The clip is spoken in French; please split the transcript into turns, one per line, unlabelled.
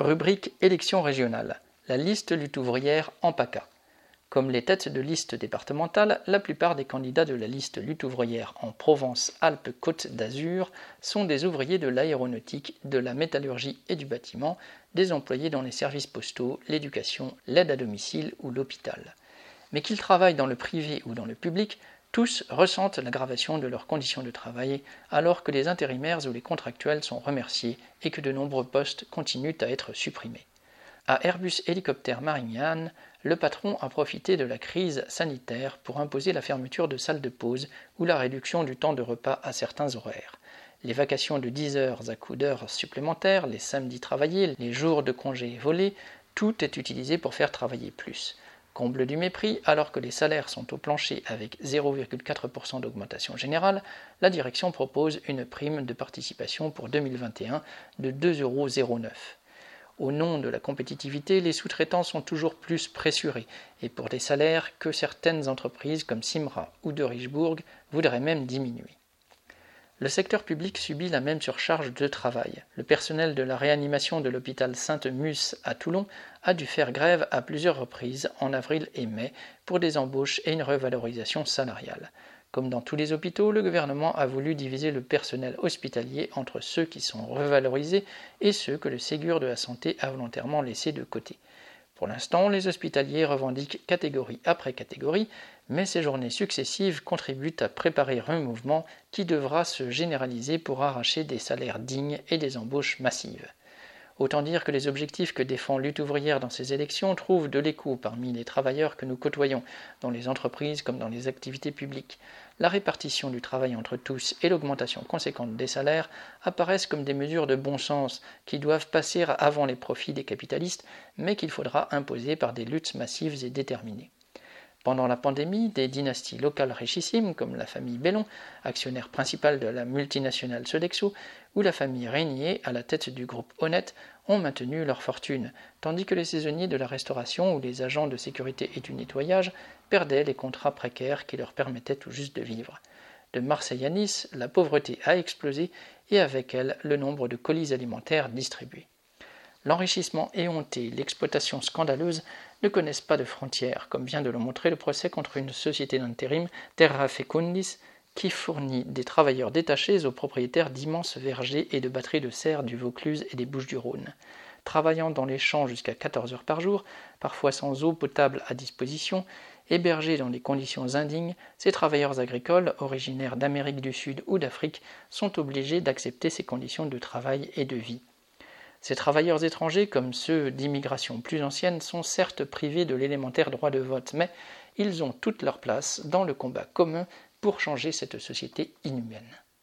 Rubrique Élections régionales. La liste lutte ouvrière en PACA. Comme les têtes de liste départementales, la plupart des candidats de la liste lutte ouvrière en Provence-Alpes-Côte d'Azur sont des ouvriers de l'aéronautique, de la métallurgie et du bâtiment, des employés dans les services postaux, l'éducation, l'aide à domicile ou l'hôpital. Mais qu'ils travaillent dans le privé ou dans le public, tous ressentent l'aggravation de leurs conditions de travail, alors que les intérimaires ou les contractuels sont remerciés et que de nombreux postes continuent à être supprimés. À Airbus Hélicoptère Marignane, le patron a profité de la crise sanitaire pour imposer la fermeture de salles de pause ou la réduction du temps de repas à certains horaires. Les vacations de 10 heures à coup d'heures supplémentaires, les samedis travaillés, les jours de congés volés, tout est utilisé pour faire travailler plus. Comble du mépris, alors que les salaires sont au plancher avec 0,4% d'augmentation générale, la direction propose une prime de participation pour 2021 de 2,09 euros. Au nom de la compétitivité, les sous-traitants sont toujours plus pressurés, et pour des salaires que certaines entreprises comme Simra ou de Richbourg voudraient même diminuer. Le secteur public subit la même surcharge de travail. Le personnel de la réanimation de l'hôpital Sainte-Musse à Toulon a dû faire grève à plusieurs reprises en avril et mai pour des embauches et une revalorisation salariale. Comme dans tous les hôpitaux, le gouvernement a voulu diviser le personnel hospitalier entre ceux qui sont revalorisés et ceux que le Ségur de la santé a volontairement laissés de côté. Pour l'instant, les hospitaliers revendiquent catégorie après catégorie, mais ces journées successives contribuent à préparer un mouvement qui devra se généraliser pour arracher des salaires dignes et des embauches massives. Autant dire que les objectifs que défend Lutte ouvrière dans ces élections trouvent de l'écho parmi les travailleurs que nous côtoyons, dans les entreprises comme dans les activités publiques. La répartition du travail entre tous et l'augmentation conséquente des salaires apparaissent comme des mesures de bon sens qui doivent passer avant les profits des capitalistes, mais qu'il faudra imposer par des luttes massives et déterminées. Pendant la pandémie, des dynasties locales richissimes comme la famille Bellon, actionnaire principal de la multinationale Sodexo, ou la famille Régnier, à la tête du groupe Honnête, ont maintenu leur fortune, tandis que les saisonniers de la restauration ou les agents de sécurité et du nettoyage perdaient les contrats précaires qui leur permettaient tout juste de vivre. De Marseille à Nice, la pauvreté a explosé et avec elle le nombre de colis alimentaires distribués. L'enrichissement éhonté, l'exploitation scandaleuse ne connaissent pas de frontières, comme vient de le montrer le procès contre une société d'intérim, Terra Fecundis, qui fournit des travailleurs détachés aux propriétaires d'immenses vergers et de batteries de serre du Vaucluse et des Bouches-du-Rhône. Travaillant dans les champs jusqu'à 14 heures par jour, parfois sans eau potable à disposition, hébergés dans des conditions indignes, ces travailleurs agricoles, originaires d'Amérique du Sud ou d'Afrique, sont obligés d'accepter ces conditions de travail et de vie. Ces travailleurs étrangers, comme ceux d'immigration plus ancienne, sont certes privés de l'élémentaire droit de vote, mais ils ont toute leur place dans le combat commun pour changer cette société inhumaine.